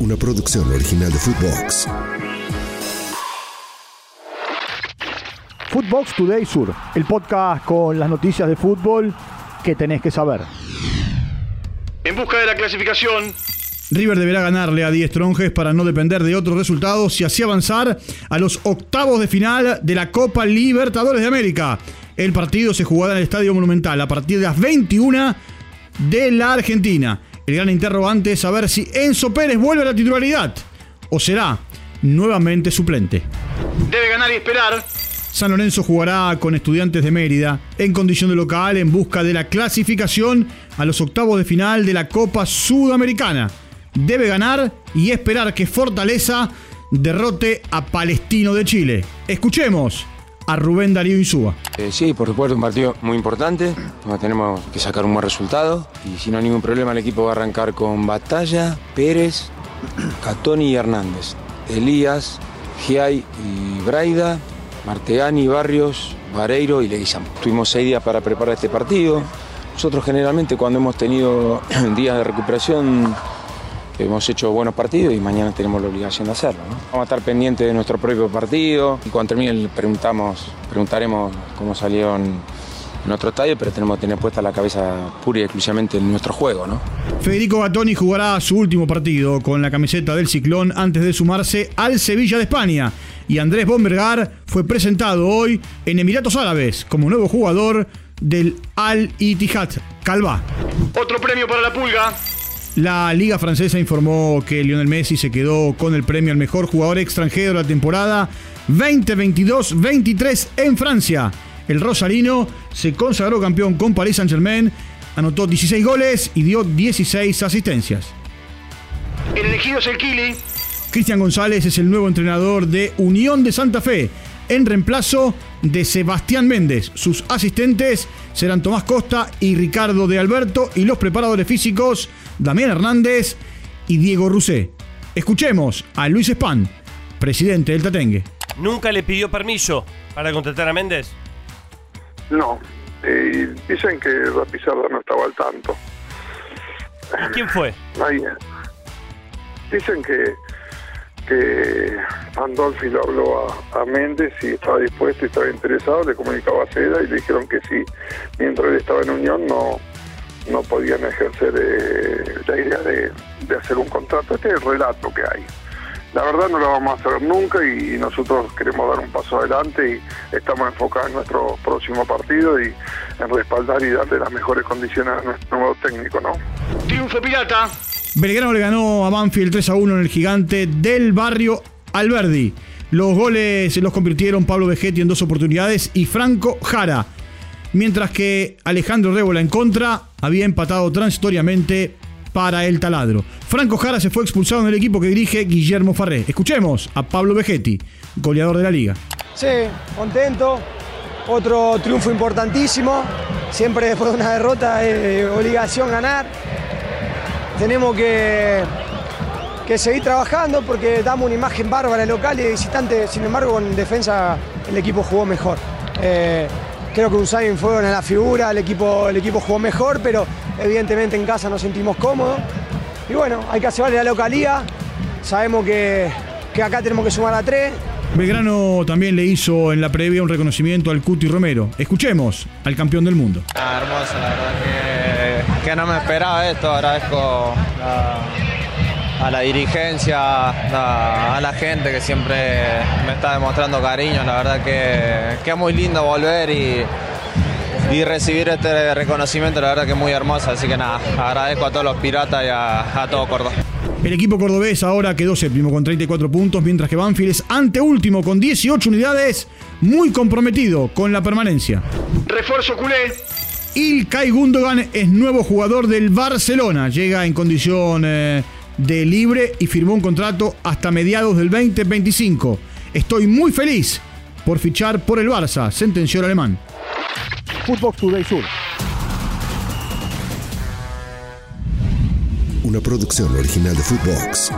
una producción original de Footbox. Footbox Today Sur, el podcast con las noticias de fútbol que tenés que saber. En busca de la clasificación, River deberá ganarle a 10 tronjes para no depender de otros resultados y así avanzar a los octavos de final de la Copa Libertadores de América. El partido se jugará en el Estadio Monumental a partir de las 21 de la Argentina. El gran interrogante es saber si Enzo Pérez vuelve a la titularidad o será nuevamente suplente. debe ganar y esperar. San Lorenzo jugará con estudiantes de Mérida en condición de local en busca de la clasificación a los octavos de final de la Copa Sudamericana. Debe ganar y esperar que Fortaleza derrote a Palestino de Chile. Escuchemos a Rubén Darío Insúa. Eh, sí, por supuesto, un partido muy importante. Tenemos que sacar un buen resultado. Y si no hay ningún problema, el equipo va a arrancar con Batalla, Pérez, Catoni y Hernández. Elías, Giai y Braida, Martegani, Barrios, Vareiro y Leguizam. Tuvimos seis días para preparar este partido. Nosotros generalmente cuando hemos tenido días de recuperación hemos hecho buenos partidos y mañana tenemos la obligación de hacerlo. ¿no? Vamos a estar pendientes de nuestro propio partido y cuando termine le preguntamos, preguntaremos cómo salieron en otro estadio, pero tenemos que tener puesta la cabeza pura y exclusivamente en nuestro juego. ¿no? Federico Gattoni jugará su último partido con la camiseta del Ciclón antes de sumarse al Sevilla de España. Y Andrés Bombergar fue presentado hoy en Emiratos Árabes como nuevo jugador del Al Ittihad Calva. Otro premio para la pulga. La Liga Francesa informó que Lionel Messi se quedó con el premio al mejor jugador extranjero de la temporada 2022-23 en Francia. El Rosarino se consagró campeón con Paris Saint-Germain, anotó 16 goles y dio 16 asistencias. El elegido es el Kili. Cristian González es el nuevo entrenador de Unión de Santa Fe, en reemplazo de Sebastián Méndez. Sus asistentes serán Tomás Costa y Ricardo de Alberto y los preparadores físicos Damián Hernández y Diego Rusé. Escuchemos a Luis Espan, presidente del Tatengue. ¿Nunca le pidió permiso para contratar a Méndez? No, eh, dicen que la Pizarra no estaba al tanto. ¿Y quién fue? Ahí, dicen que que Andolfi le habló a, a Méndez y estaba dispuesto y estaba interesado, le comunicaba a Seda y le dijeron que sí, mientras él estaba en Unión no, no podían ejercer eh, la idea de, de hacer un contrato. Este es el relato que hay. La verdad no lo vamos a hacer nunca y nosotros queremos dar un paso adelante y estamos enfocados en nuestro próximo partido y en respaldar y darle las mejores condiciones a nuestro nuevo técnico, ¿no? Triunfo pirata. Belgrano le ganó a Banfield 3 a 1 en el gigante del barrio Alberdi. Los goles los convirtieron Pablo Vegetti en dos oportunidades y Franco Jara. Mientras que Alejandro Rébola en contra había empatado transitoriamente para el taladro. Franco Jara se fue expulsado en el equipo que dirige Guillermo Farré. Escuchemos a Pablo Vegetti, goleador de la liga. Sí, contento. Otro triunfo importantísimo. Siempre después de una derrota es obligación ganar. Tenemos que, que seguir trabajando porque damos una imagen bárbara local y visitante. Sin embargo, con defensa el equipo jugó mejor. Eh, creo que Usain fue una de las figuras, el equipo, el equipo jugó mejor, pero evidentemente en casa nos sentimos cómodos. Y bueno, hay que hacer la localía. Sabemos que, que acá tenemos que sumar a tres. Belgrano también le hizo en la previa un reconocimiento al Cuti Romero. Escuchemos al campeón del mundo. Ah, hermoso, la verdad que, que no me esperaba esto. Agradezco a, a la dirigencia, a, a la gente que siempre me está demostrando cariño. La verdad que, que es muy lindo volver y, y recibir este reconocimiento. La verdad que es muy hermoso. Así que nada, agradezco a todos los piratas y a, a todo Córdoba. El equipo cordobés ahora quedó séptimo con 34 puntos, mientras que Banfield es anteúltimo con 18 unidades, muy comprometido con la permanencia. Refuerzo culé. Ilkay Gundogan es nuevo jugador del Barcelona. Llega en condición eh, de libre y firmó un contrato hasta mediados del 2025. Estoy muy feliz por fichar por el Barça, sentenció el alemán. Footbox Today Sur. Una producción original de Footbox.